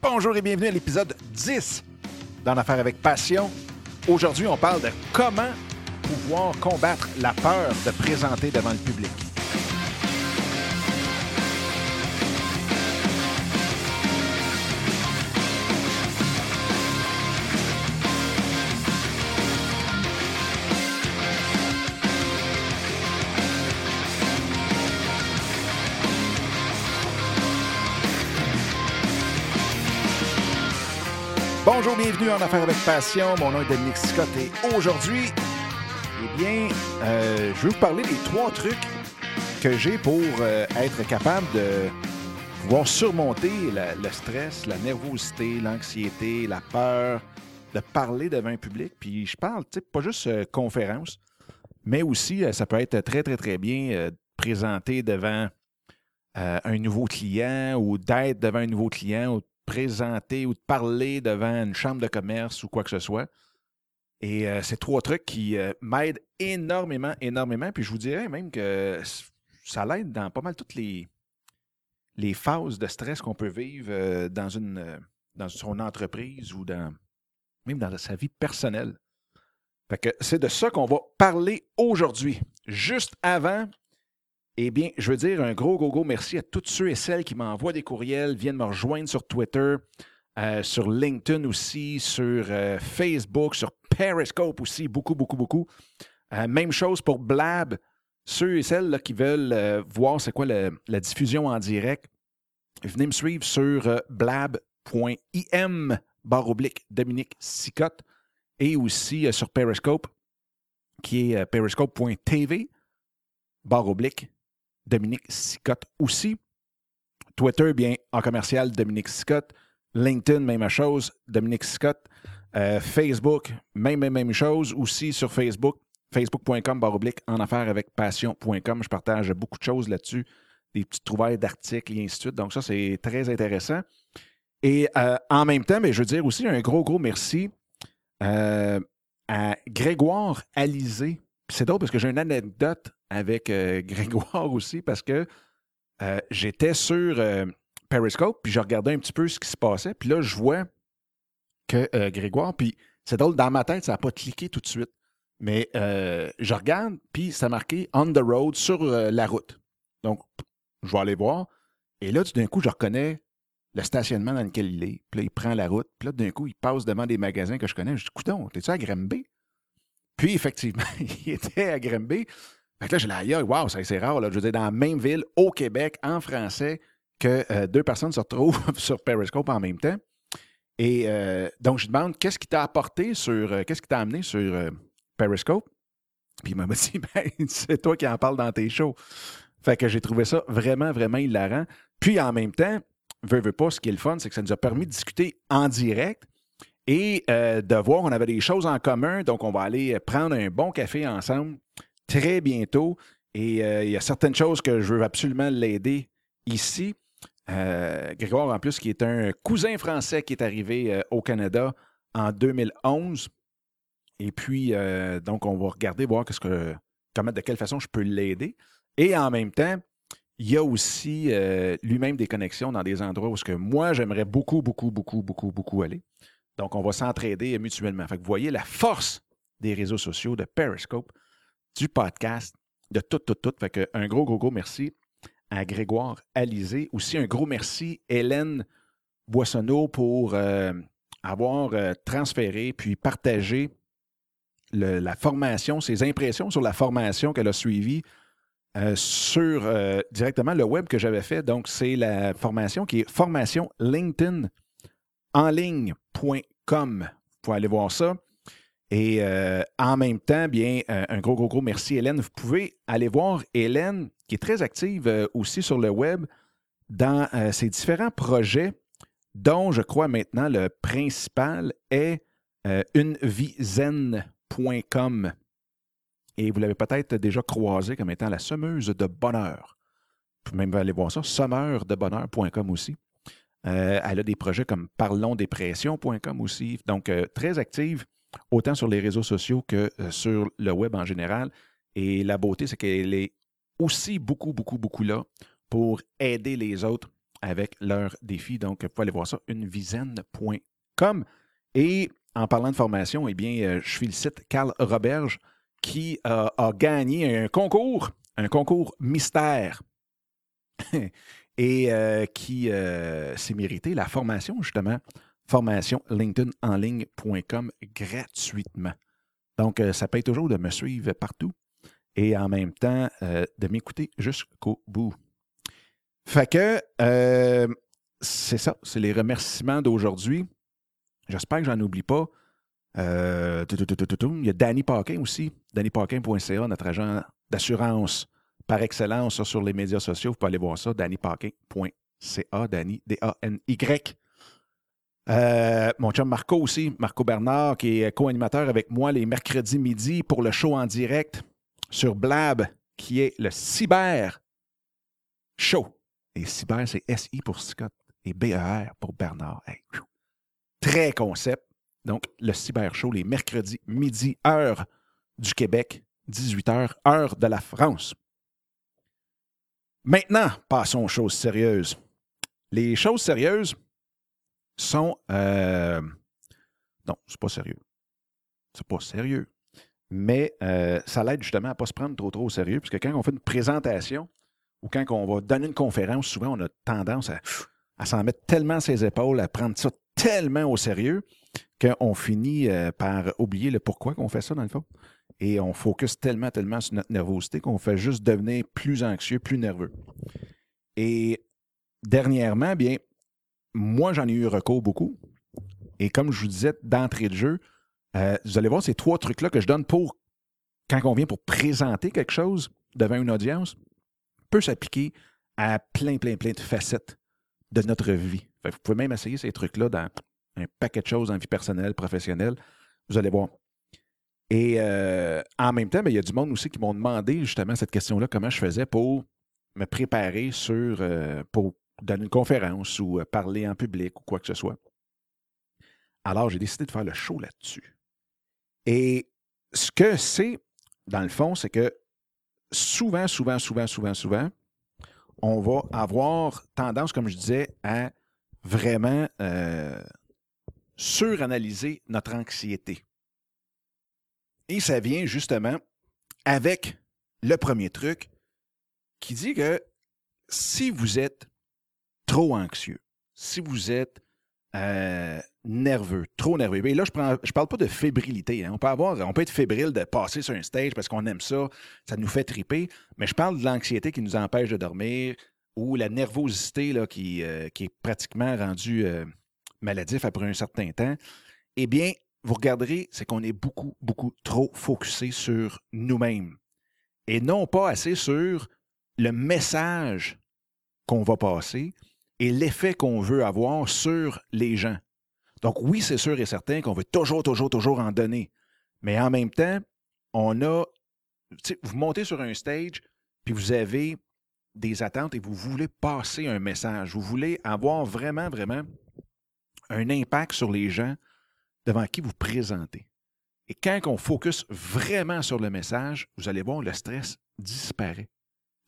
Bonjour et bienvenue à l'épisode 10 d'En Affaires avec Passion. Aujourd'hui, on parle de comment pouvoir combattre la peur de présenter devant le public. Bonjour, bienvenue en Affaires avec Passion. Mon nom est Dominique Scott et aujourd'hui, eh bien, euh, je vais vous parler des trois trucs que j'ai pour euh, être capable de pouvoir surmonter le stress, la nervosité, l'anxiété, la peur de parler devant un public. Puis je parle, tu sais, pas juste euh, conférence, mais aussi, ça peut être très, très, très bien présenté devant un nouveau client ou d'être devant un nouveau client ou présenter ou de parler devant une chambre de commerce ou quoi que ce soit. Et euh, c'est trois trucs qui euh, m'aident énormément, énormément. Puis je vous dirais même que ça l'aide dans pas mal toutes les, les phases de stress qu'on peut vivre euh, dans, une, euh, dans son entreprise ou dans, même dans sa vie personnelle. Fait que c'est de ça qu'on va parler aujourd'hui. Juste avant, eh bien, je veux dire un gros, gros, gros merci à tous ceux et celles qui m'envoient des courriels, viennent me rejoindre sur Twitter, euh, sur LinkedIn aussi, sur euh, Facebook, sur Periscope aussi, beaucoup, beaucoup, beaucoup. Euh, même chose pour Blab. Ceux et celles là, qui veulent voir c'est quoi la diffusion en direct, venez me suivre sur blab.im barre oblique Dominique Sicotte et aussi sur Periscope qui est periscope.tv barre oblique Dominique Sicotte aussi. Twitter, bien, en commercial, Dominique Sicotte. LinkedIn, même chose, Dominique Scott. Euh, Facebook, même, même, chose. Aussi sur Facebook, facebook.com, barre oblique, en affaires avec passion.com. Je partage beaucoup de choses là-dessus, des petites trouvailles d'articles et ainsi de suite. Donc, ça, c'est très intéressant. Et euh, en même temps, je veux dire aussi un gros, gros merci euh, à Grégoire Alizé. C'est drôle parce que j'ai une anecdote avec euh, Grégoire aussi parce que euh, j'étais sur euh, Periscope, puis je regardais un petit peu ce qui se passait. Puis là, je vois que Grégoire, puis c'est drôle, dans ma tête, ça n'a pas cliqué tout de suite. Mais je regarde, puis ça marqué on the road sur la route. Donc, je vais aller voir. Et là, tout d'un coup, je reconnais le stationnement dans lequel il est. Puis là, il prend la route. Puis là, d'un coup, il passe devant des magasins que je connais. Je dis, coudon, t'es-tu à Grimby? Puis, effectivement, il était à Grimby. Fait que là, j'ai dit, aïe, wow, c'est rare. Là. Je veux dire, dans la même ville, au Québec, en français, que euh, deux personnes se retrouvent sur Periscope en même temps. Et euh, donc, je demande, qu'est-ce qui t'a apporté sur, euh, qu'est-ce qui t'a amené sur Periscope? Puis il m'a dit, ben, c'est toi qui en parles dans tes shows. Fait que j'ai trouvé ça vraiment, vraiment hilarant. Puis en même temps, veux, veux pas, ce qui est le fun, c'est que ça nous a permis de discuter en direct et de voir qu'on avait des choses en commun. Donc, on va aller prendre un bon café ensemble très bientôt. Et euh, il y a certaines choses que je veux absolument l'aider ici. Euh, Grégoire, en plus, qui est un cousin français qui est arrivé euh, au Canada en 2011. Et puis, donc, on va regarder, voir comment, de quelle façon je peux l'aider. Et en même temps, il y a aussi lui-même des connexions dans des endroits où ce que moi, j'aimerais beaucoup, beaucoup, beaucoup, beaucoup, beaucoup aller. Donc, on va s'entraider mutuellement. Fait que vous voyez la force des réseaux sociaux, de Periscope, du podcast, de tout, tout, tout. Un gros, gros, gros merci à Grégoire Alizé. Aussi, un gros merci Hélène Boissonneau pour euh, avoir euh, transféré puis partagé la formation, ses impressions sur la formation qu'elle a suivie euh, sur directement le web que j'avais fait. Donc, c'est la formation qui est formation LinkedIn en ligne.com. Vous pouvez aller voir ça. Et euh, en même temps, bien, euh, un gros, gros, gros merci, Hélène. Vous pouvez aller voir Hélène, qui est très active euh, aussi sur le web, dans ses différents projets, dont je crois maintenant le principal est unevizen.com. Et vous l'avez peut-être déjà croisé comme étant la semeuse de bonheur. Vous pouvez même aller voir ça, semeuredebonheur.com aussi. Elle a des projets comme parlonsdépression.com aussi. Donc, très active, autant sur les réseaux sociaux que euh, sur le web en général. Et la beauté, c'est qu'elle est aussi beaucoup, beaucoup, beaucoup là pour aider les autres avec leur défi. Donc, vous pouvez aller voir ça, unevisaine.com. Et en parlant de formation, eh bien, euh, je félicite Carl Roberge qui a gagné un concours, un concours mystère. et euh, qui euh, s'est mérité la formation, justement, formation linkedinenligne.com gratuitement. Donc, ça paye toujours de me suivre partout et en même temps de m'écouter jusqu'au bout. Fait que c'est ça, c'est les remerciements d'aujourd'hui. J'espère que j'en oublie pas. Euh, il y a Danny Paquin aussi, dannypaquin.ca, notre agent d'assurance par excellence sur les médias sociaux. Vous pouvez aller voir ça, dannypaquin.ca, Danny, D-A-N-Y. Euh, mon chum Marco aussi, Marco Bernard, qui est co-animateur avec moi les mercredis midi pour le show en direct sur Blab, qui est le Cyber Show. Et Cyber, c'est S-I pour Scott et B-E-R pour Bernard. Très concept. Donc, le Cyber Show, les mercredis, midi, heure du Québec, 18h, heure de la France. Maintenant, passons aux choses sérieuses. Les choses sérieuses sont. Euh, non, c'est pas sérieux. C'est pas sérieux. Mais euh, ça l'aide justement à ne pas se prendre trop trop au sérieux, puisque quand on fait une présentation ou quand on va donner une conférence, souvent on a tendance à, à s'en mettre tellement ses épaules, à prendre ça tellement au sérieux qu'on finit euh, par oublier le pourquoi qu'on fait ça, dans le fond. Et on focus tellement, tellement sur notre nervosité qu'on fait juste devenir plus anxieux, plus nerveux. Et dernièrement, bien, moi, j'en ai eu recours beaucoup. Et comme je vous disais d'entrée de jeu, euh, vous allez voir ces trois trucs-là que je donne pour, quand on vient pour présenter quelque chose devant une audience, peut s'appliquer à plein, plein, plein de facettes de notre vie. vous pouvez même essayer ces trucs-là dans un paquet de choses en vie personnelle, professionnelle. Vous allez voir. Et euh, en même temps, ben, il y a du monde aussi qui m'ont demandé justement cette question-là, comment je faisais pour me préparer sur, euh, pour donner une conférence ou euh, parler en public ou quoi que ce soit. Alors, j'ai décidé de faire le show là-dessus. Et ce que c'est, dans le fond, c'est que souvent, souvent, souvent, souvent, souvent, on va avoir tendance, comme je disais, à vraiment euh, suranalyser notre anxiété. Et ça vient justement avec le premier truc qui dit que si vous êtes trop anxieux, si vous êtes euh, nerveux, trop nerveux. Et là, je ne parle pas de fébrilité. Hein. On, peut avoir, on peut être fébrile de passer sur un stage parce qu'on aime ça, ça nous fait triper, mais je parle de l'anxiété qui nous empêche de dormir ou la nervosité euh, qui est pratiquement rendue euh, maladif après un certain temps. Eh bien, vous regarderez, c'est qu'on est beaucoup, beaucoup trop focusé sur nous-mêmes et non pas assez sur le message qu'on va passer et l'effet qu'on veut avoir sur les gens. Donc oui, c'est sûr et certain qu'on veut toujours, toujours, toujours en donner. Mais en même temps, on a, vous montez sur un stage, puis vous avez des attentes et vous voulez passer un message. Vous voulez avoir vraiment, vraiment un impact sur les gens devant qui vous présentez. Et quand on focus vraiment sur le message, vous allez voir, le stress disparaît.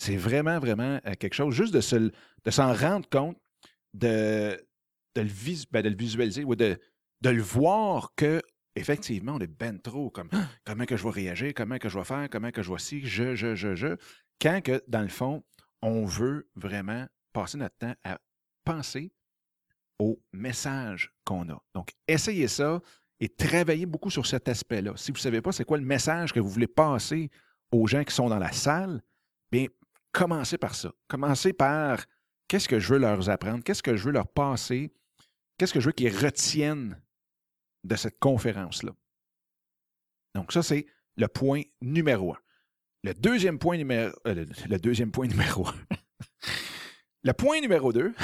C'est vraiment, vraiment euh, quelque chose, juste de, de s'en rendre compte, de, de, le, ben, de le visualiser ou de, de le voir que effectivement, on est ben trop comme «Ah, comment que je vais réagir, comment que je vais faire, comment que je vais si, je, je, je, je. Quand que, dans le fond, on veut vraiment passer notre temps à penser au message qu'on a. Donc, essayez ça et travaillez beaucoup sur cet aspect-là. Si vous ne savez pas c'est quoi le message que vous voulez passer aux gens qui sont dans la salle, bien, commencez par ça. Commencez par qu'est-ce que je veux leur apprendre, qu'est-ce que je veux leur passer, qu'est-ce que je veux qu'ils retiennent de cette conférence-là. Donc, ça, c'est le point numéro un. Le deuxième point numéro. Euh, le, deuxième point numéro un. le point numéro deux.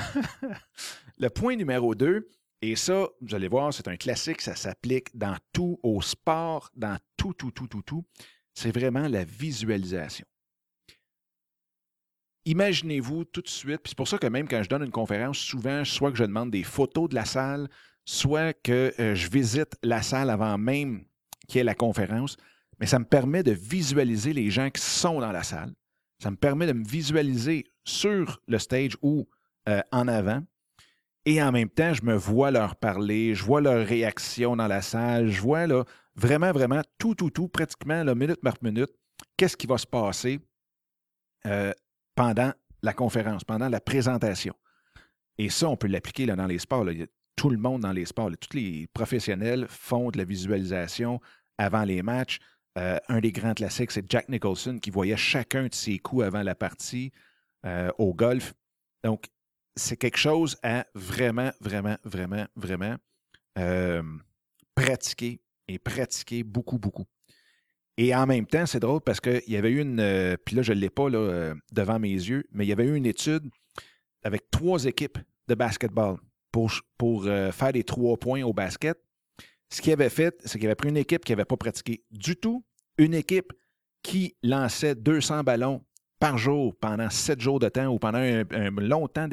le point numéro deux, et ça, vous allez voir, c'est un classique, ça s'applique dans tout, au sport, dans tout, tout, tout, tout, tout. C'est vraiment la visualisation imaginez-vous tout de suite, puis c'est pour ça que même quand je donne une conférence, souvent, soit que je demande des photos de la salle, soit que euh, je visite la salle avant même qu'il y ait la conférence, mais ça me permet de visualiser les gens qui sont dans la salle. Ça me permet de me visualiser sur le stage ou euh, en avant. Et en même temps, je me vois leur parler, je vois leur réaction dans la salle, je vois vraiment, vraiment tout, tout, tout, pratiquement minute par minute, qu'est-ce qui va se passer euh, pendant la conférence, pendant la présentation. Et ça, on peut l'appliquer dans les sports. tout le monde dans les sports, tous les professionnels font de la visualisation avant les matchs. Euh, un des grands classiques, c'est Jack Nicholson qui voyait chacun de ses coups avant la partie euh, au golf. Donc, c'est quelque chose à vraiment, vraiment, vraiment, vraiment euh, pratiquer et pratiquer beaucoup, beaucoup. Et en même temps, c'est drôle parce qu'il y avait eu une. puis là, je ne l'ai pas là, devant mes yeux, mais il y avait eu une étude avec trois équipes de basketball pour, pour faire des trois points au basket. Ce qu'il avait fait, c'est qu'il avait pris une équipe qui n'avait pas pratiqué du tout, une équipe qui lançait 200 ballons par jour pendant sept jours de temps ou pendant un, long temps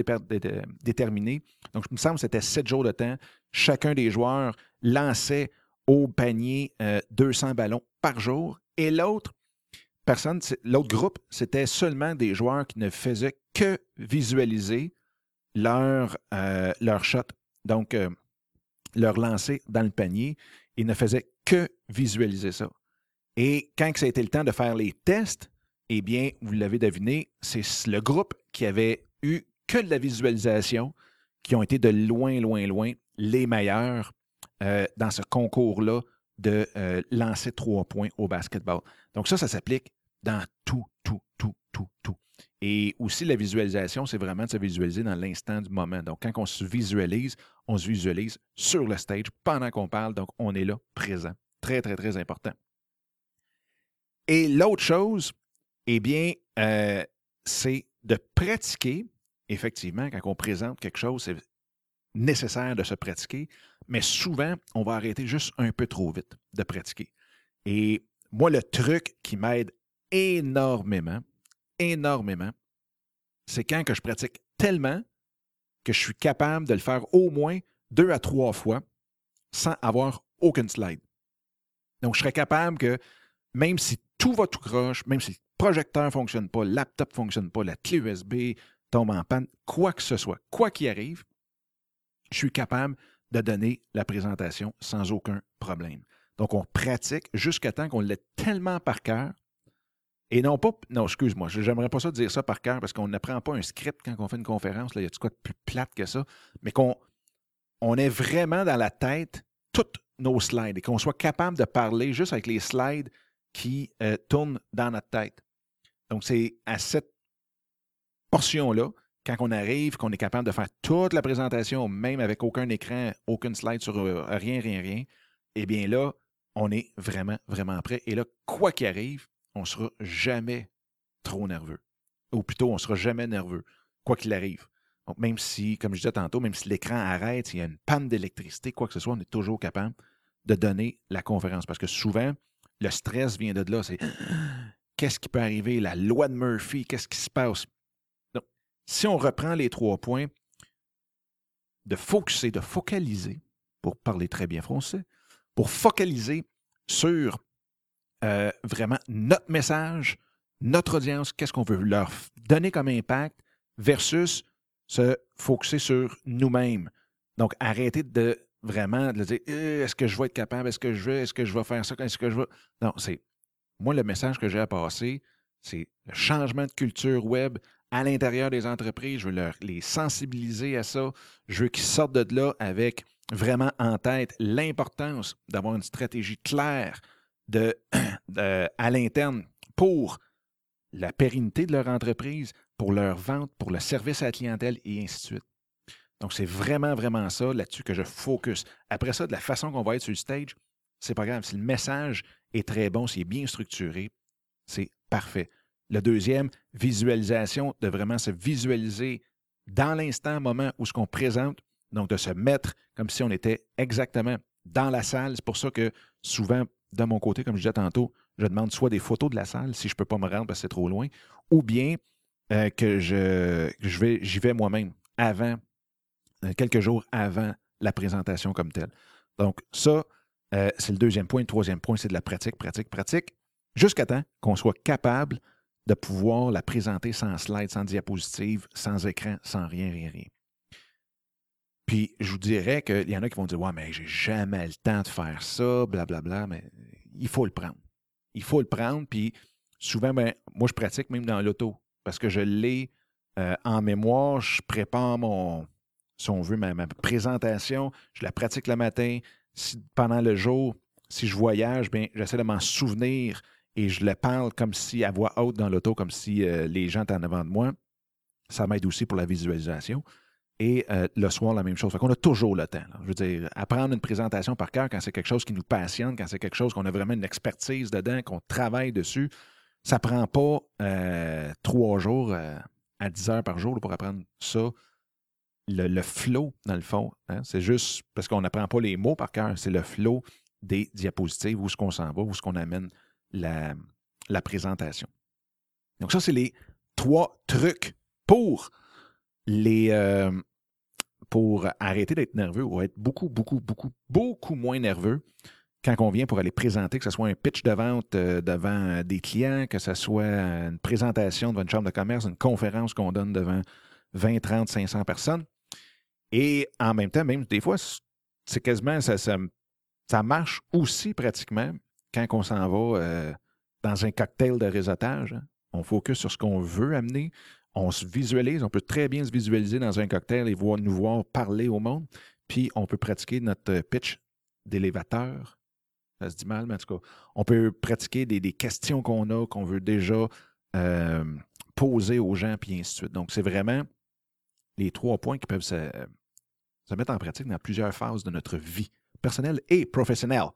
déterminé. Donc, il me semble que c'était sept jours de temps. Chacun des joueurs lançait au panier 200 euh, ballons par jour. Et l'autre personne, l'autre groupe, c'était seulement des joueurs qui ne faisaient que visualiser leur, euh, leur shot. Donc, euh, leur lancer dans le panier. Ils ne faisaient que visualiser ça. Et quand ça a été le temps de faire les tests, eh bien, vous l'avez deviné, c'est le groupe qui avait eu que de la visualisation qui ont été de loin, loin, loin les meilleurs euh, dans ce concours-là de euh, lancer trois points au basketball. Donc ça, ça s'applique dans tout, tout, tout, tout, tout. Et aussi, la visualisation, c'est vraiment de se visualiser dans l'instant du moment. Donc, quand on se visualise, on se visualise sur le stage pendant qu'on parle. Donc, on est là, présent. Très, très, très important. Et l'autre chose, eh bien, euh, c'est de pratiquer. Effectivement, quand on présente quelque chose, nécessaire de se pratiquer, mais souvent, on va arrêter juste un peu trop vite de pratiquer. Et moi, le truc qui m'aide énormément, énormément, c'est quand que je pratique tellement que je suis capable de le faire au moins deux à trois fois sans avoir aucune slide. Donc, je serais capable que, même si tout va tout croche, même si le projecteur ne fonctionne pas, le laptop ne fonctionne pas, la clé USB tombe en panne, quoi que ce soit, quoi qu'il arrive, je suis capable de donner la présentation sans aucun problème. Donc, on pratique jusqu'à temps qu'on l'ait tellement par cœur et non pas, non, excuse-moi, j'aimerais pas ça dire ça par cœur parce qu'on n'apprend pas un script quand on fait une conférence. Là, y a quoi de plus plate que ça? Mais qu'on on est vraiment dans la tête toutes nos slides et qu'on soit capable de parler juste avec les slides qui euh, tournent dans notre tête. Donc, c'est à cette portion-là, quand on arrive, qu'on est capable de faire toute la présentation, même avec aucun écran, aucune slide sur euh, rien, rien, rien, eh bien là, on est vraiment, vraiment prêt. Et là, quoi qu'il arrive, on ne sera jamais trop nerveux. Ou plutôt, on ne sera jamais nerveux, quoi qu'il arrive. Donc, même si, comme je disais tantôt, même si l'écran arrête, s'il y a une panne d'électricité, quoi que ce soit, on est toujours capable de donner la conférence. Parce que souvent, le stress vient de là. C'est qu'est-ce qui peut arriver? La loi de Murphy, qu'est-ce qui se passe? Si on reprend les trois points, de focuser, de focaliser, pour parler très bien français, pour focaliser sur euh, vraiment notre message, notre audience, qu'est-ce qu'on veut leur donner comme impact versus se focuser sur nous-mêmes. Donc, arrêter de vraiment de dire «Euh, est-ce que je vais être capable, est-ce que je veux, est-ce que je vais faire ça, est-ce que je veux. Non, c'est moi le message que j'ai à passer, c'est le changement de culture web à l'intérieur des entreprises. Je veux les sensibiliser à ça. Je veux qu'ils sortent de là avec vraiment en tête l'importance d'avoir une stratégie claire à l'interne pour la pérennité de leur entreprise, pour leur vente, pour le service à la clientèle et ainsi de suite. Donc, c'est vraiment, vraiment ça là-dessus que je focus. Après ça, de la façon qu'on va être sur le stage, c'est pas grave. Si le message est très bon, s'il est bien structuré, c'est parfait. Le deuxième, visualisation, de vraiment se visualiser dans l'instant, moment où ce qu'on présente, donc de se mettre comme si on était exactement dans la salle. C'est pour ça que souvent, de mon côté, comme je disais tantôt, je demande soit des photos de la salle si je ne peux pas me rendre parce que c'est trop loin, ou bien euh, que je, je vais, j'y vais moi-même avant, euh, quelques jours avant la présentation comme telle. Donc, ça, euh, c'est le deuxième point. Le troisième point, c'est de la pratique, pratique, pratique, jusqu'à temps qu'on soit capable de pouvoir la présenter sans slide, sans diapositive, sans écran, sans rien, rien, rien. Puis je vous dirais qu'il y en a qui vont dire Ouais, mais j'ai jamais le temps de faire ça, blablabla, bla, bla, mais il faut le prendre. Il faut le prendre, puis souvent, ben, moi, je pratique même dans l'auto parce que je l'ai euh, en mémoire, je prépare mon, si on veut, ma, présentation, je la pratique le matin. pendant le jour, si je voyage, bien, j'essaie de m'en souvenir et je le parle comme si à voix haute dans l'auto, comme si euh, les gens étaient en avant de moi. Ça m'aide aussi pour la visualisation. Et euh, le soir, la même chose. Fait qu'on a toujours le temps. Je veux dire, apprendre une présentation par cœur quand c'est quelque chose qui nous passionne, quand c'est quelque chose qu'on a vraiment une expertise dedans, qu'on travaille dessus, ça prend pas euh, trois jours à 10 heures par jour pour apprendre ça. Le, flow, dans le fond, hein, c'est juste parce qu'on n'apprend pas les mots par cœur, c'est le flow des diapositives, où est-ce qu'on s'en va, où est-ce qu'on amène la, présentation. Donc, ça, c'est les trois trucs pour les euh, pour arrêter d'être nerveux ou être beaucoup, beaucoup, beaucoup, beaucoup moins nerveux quand on vient pour aller présenter, que ce soit un pitch de vente euh, devant des clients, que ce soit une présentation devant une chambre de commerce, une conférence qu'on donne devant 20, 30, 500 personnes. Et en même temps, même des fois, c'est quasiment, ça, ça marche aussi pratiquement quand on s'en va euh, dans un cocktail de réseautage, hein, on focus sur ce qu'on veut amener, on se visualise, on peut très bien se visualiser dans un cocktail et voir, nous voir parler au monde, puis on peut pratiquer notre pitch d'élévateur. Ça se dit mal, mais en tout cas, on peut pratiquer des, questions qu'on a, qu'on veut déjà euh, poser aux gens, puis ainsi de suite. Donc, c'est vraiment les trois points qui peuvent se mettre en pratique dans plusieurs phases de notre vie personnelle et professionnelle.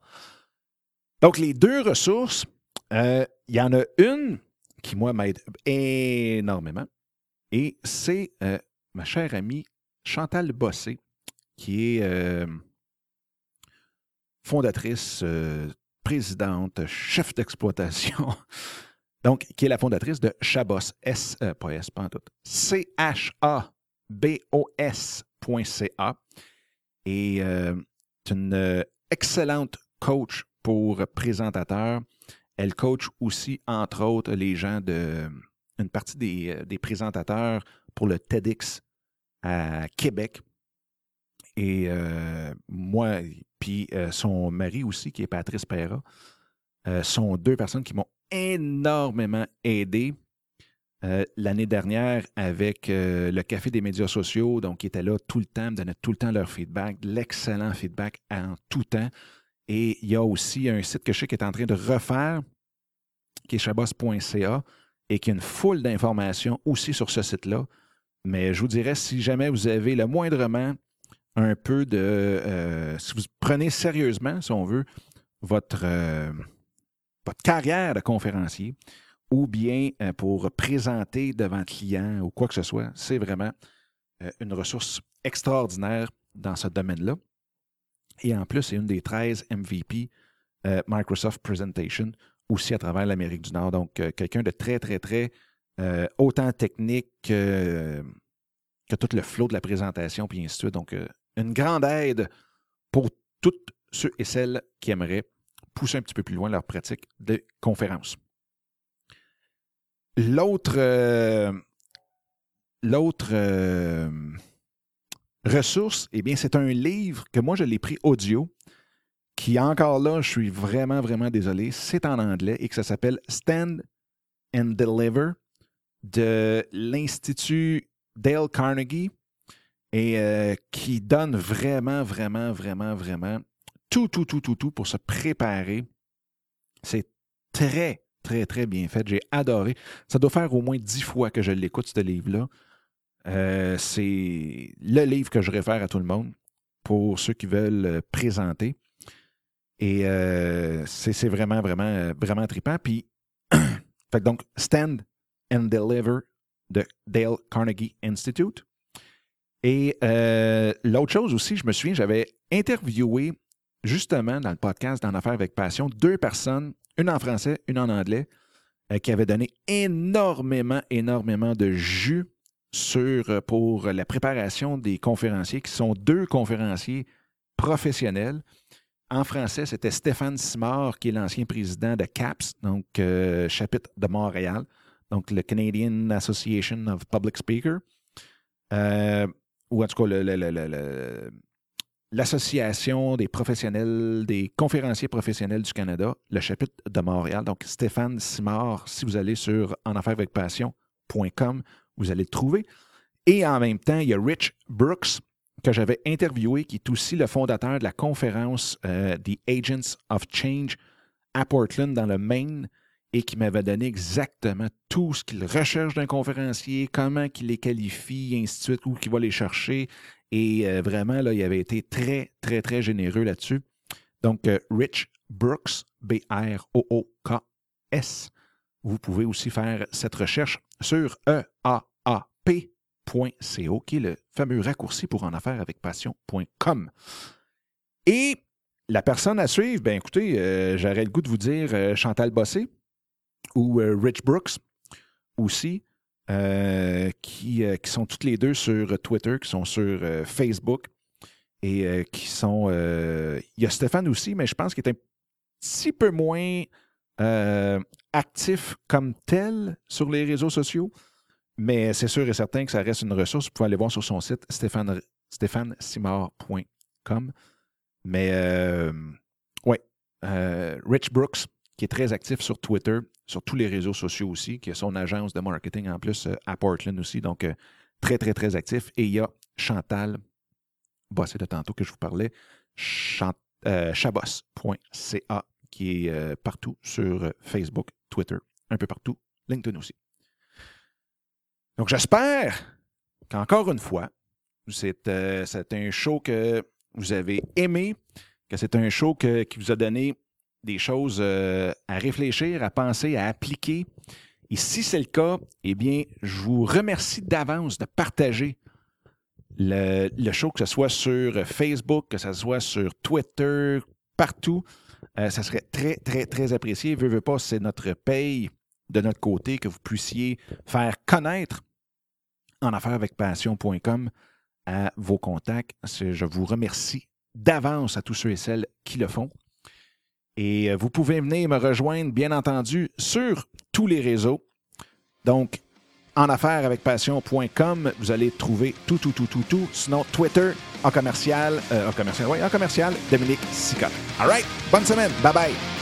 Donc, les deux ressources, euh, il y en a une qui, moi, m'aide énormément. Et c'est euh, ma chère amie Chantal Bossé, qui est euh, fondatrice, présidente, chef d'exploitation. Donc, qui est la fondatrice de Chabos, S, pas S, pas C-H-A-B-O-S.ca. Et c'est une excellente coach pour présentateurs. Elle coach aussi, entre autres, les gens de une partie des, euh, présentateurs pour le TEDx à Québec. Et euh, moi, puis euh, son mari aussi, qui est Patrice Perra, sont deux personnes qui m'ont énormément aidé l'année dernière avec le Café des médias sociaux, donc qui étaient là tout le temps, me donnaient tout le temps leur feedback, l'excellent feedback en tout temps. Et il y a aussi un site que je sais qui est en train de refaire, qui est chabos.ca, et qui a une foule d'informations aussi sur ce site-là. Mais je vous dirais, si jamais vous avez le moindrement un peu de... Euh, si vous prenez sérieusement, si on veut, votre, euh, votre carrière de conférencier, ou bien euh, pour présenter devant client ou quoi que ce soit, c'est vraiment une ressource extraordinaire dans ce domaine-là. Et en plus, c'est une des 13 MVP euh, Microsoft Presentation aussi à travers l'Amérique du Nord. Donc, euh, quelqu'un de très, très, très euh, autant technique que, tout le flow de la présentation, puis ainsi de suite. Donc, une grande aide pour toutes ceux et celles qui aimeraient pousser un petit peu plus loin leur pratique de conférence. L'autre, l'autre ressource, eh bien, c'est un livre que moi, je l'ai pris audio, qui encore là, je suis vraiment, vraiment désolé, c'est en anglais et que ça s'appelle Stand and Deliver de l'Institut Dale Carnegie et euh, qui donne vraiment, vraiment, vraiment, vraiment tout, tout, tout, tout, tout pour se préparer. C'est très, très, très bien fait. J'ai adoré. Ça doit faire au moins dix fois que je l'écoute, ce livre-là. Euh, c'est le livre que je réfère à tout le monde pour ceux qui veulent euh, présenter. Et euh, c'est vraiment, vraiment, vraiment trippant. Puis, fait donc, Stand and Deliver de Dale Carnegie Institute. Et l'autre chose aussi, je me souviens, j'avais interviewé justement dans le podcast d'En Affaires avec Passion deux personnes, une en français, une en anglais, qui avaient donné énormément, énormément de jus sur, euh, pour la préparation des conférenciers, qui sont deux conférenciers professionnels. En français, c'était Stéphane Simard, qui est l'ancien président de CAPS, donc euh, chapitre de Montréal. donc le Canadian Association of Public Speakers, euh, ou en tout cas l'Association des professionnels, des conférenciers professionnels du Canada, le chapitre de Montréal. Donc, Stéphane Simard, si vous allez sur enafairesavecpassion.com, vous allez le trouver. Et en même temps, il y a Rich Brooks, que j'avais interviewé, qui est aussi le fondateur de la conférence euh, The Agents of Change à Portland, dans le Maine, et qui m'avait donné exactement tout ce qu'il recherche d'un conférencier, comment qu'il les qualifie, et ainsi de suite, où qu'il va les chercher. Et euh, vraiment, là, il avait été très, très, très généreux là-dessus. Donc, euh, Rich Brooks, B-R-O-O-K-S. Vous pouvez aussi faire cette recherche sur E-A-A-P.co, qui est le fameux raccourci pour en affaire avec passion.com. Et la personne à suivre, ben écoutez, euh, j'aurais le goût de vous dire Chantal Bossé, ou euh, Rich Brooks aussi, euh, qui, euh, qui, sont toutes les deux sur Twitter, qui sont sur Facebook et qui sont. Il y a Stéphane aussi, mais je pense qu'il est un petit peu moins actif comme tel sur les réseaux sociaux. Mais c'est sûr et certain que ça reste une ressource. Vous pouvez aller voir sur son site stéphane, stéphanesimard.com. Mais ouais, Rich Brooks, qui est très actif sur Twitter, sur tous les réseaux sociaux aussi, qui a son agence de marketing en plus euh, à Portland aussi. Donc, euh, très, très, très actif. Et il y a Chantal Bossé de tantôt que je vous parlais, euh, chabos.ca, qui est partout sur Facebook, Twitter, un peu partout, LinkedIn aussi. Donc, j'espère qu'encore une fois, c'est un show que vous avez aimé, que c'est un show qui vous a donné des choses euh, à réfléchir, à penser, à appliquer. Et si c'est le cas, eh bien, je vous remercie d'avance de partager le, show, que ce soit sur Facebook, que ce soit sur Twitter, partout. Euh, ça serait très, très, très apprécié. Veux, veux pas, c'est notre paye de notre côté que vous puissiez faire connaître en affaires avec passion.com à vos contacts. Je vous remercie d'avance à tous ceux et celles qui le font. Et euh, vous pouvez venir me rejoindre, bien entendu, sur tous les réseaux. Donc, en affaires avec passion.com, vous allez trouver tout, tout, tout, tout, tout. Sinon, Twitter, en commercial, euh, en commercial, oui, en commercial, Dominique Sicotte. All right, bonne semaine. Bye bye.